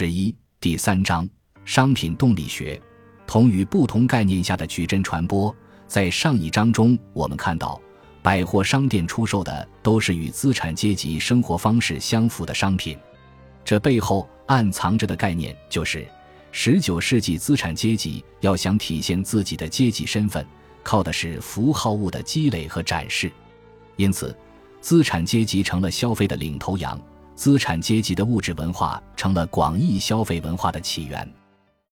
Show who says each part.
Speaker 1: 十一第三章商品动力学，同与不同概念下的矩阵传播。在上一章中，我们看到百货商店出售的都是与资产阶级生活方式相符的商品，这背后暗藏着的概念就是，十九世纪资产阶级要想体现自己的阶级身份，靠的是符号物的积累和展示，因此，资产阶级成了消费的领头羊。资产阶级的物质文化成了广义消费文化的起源。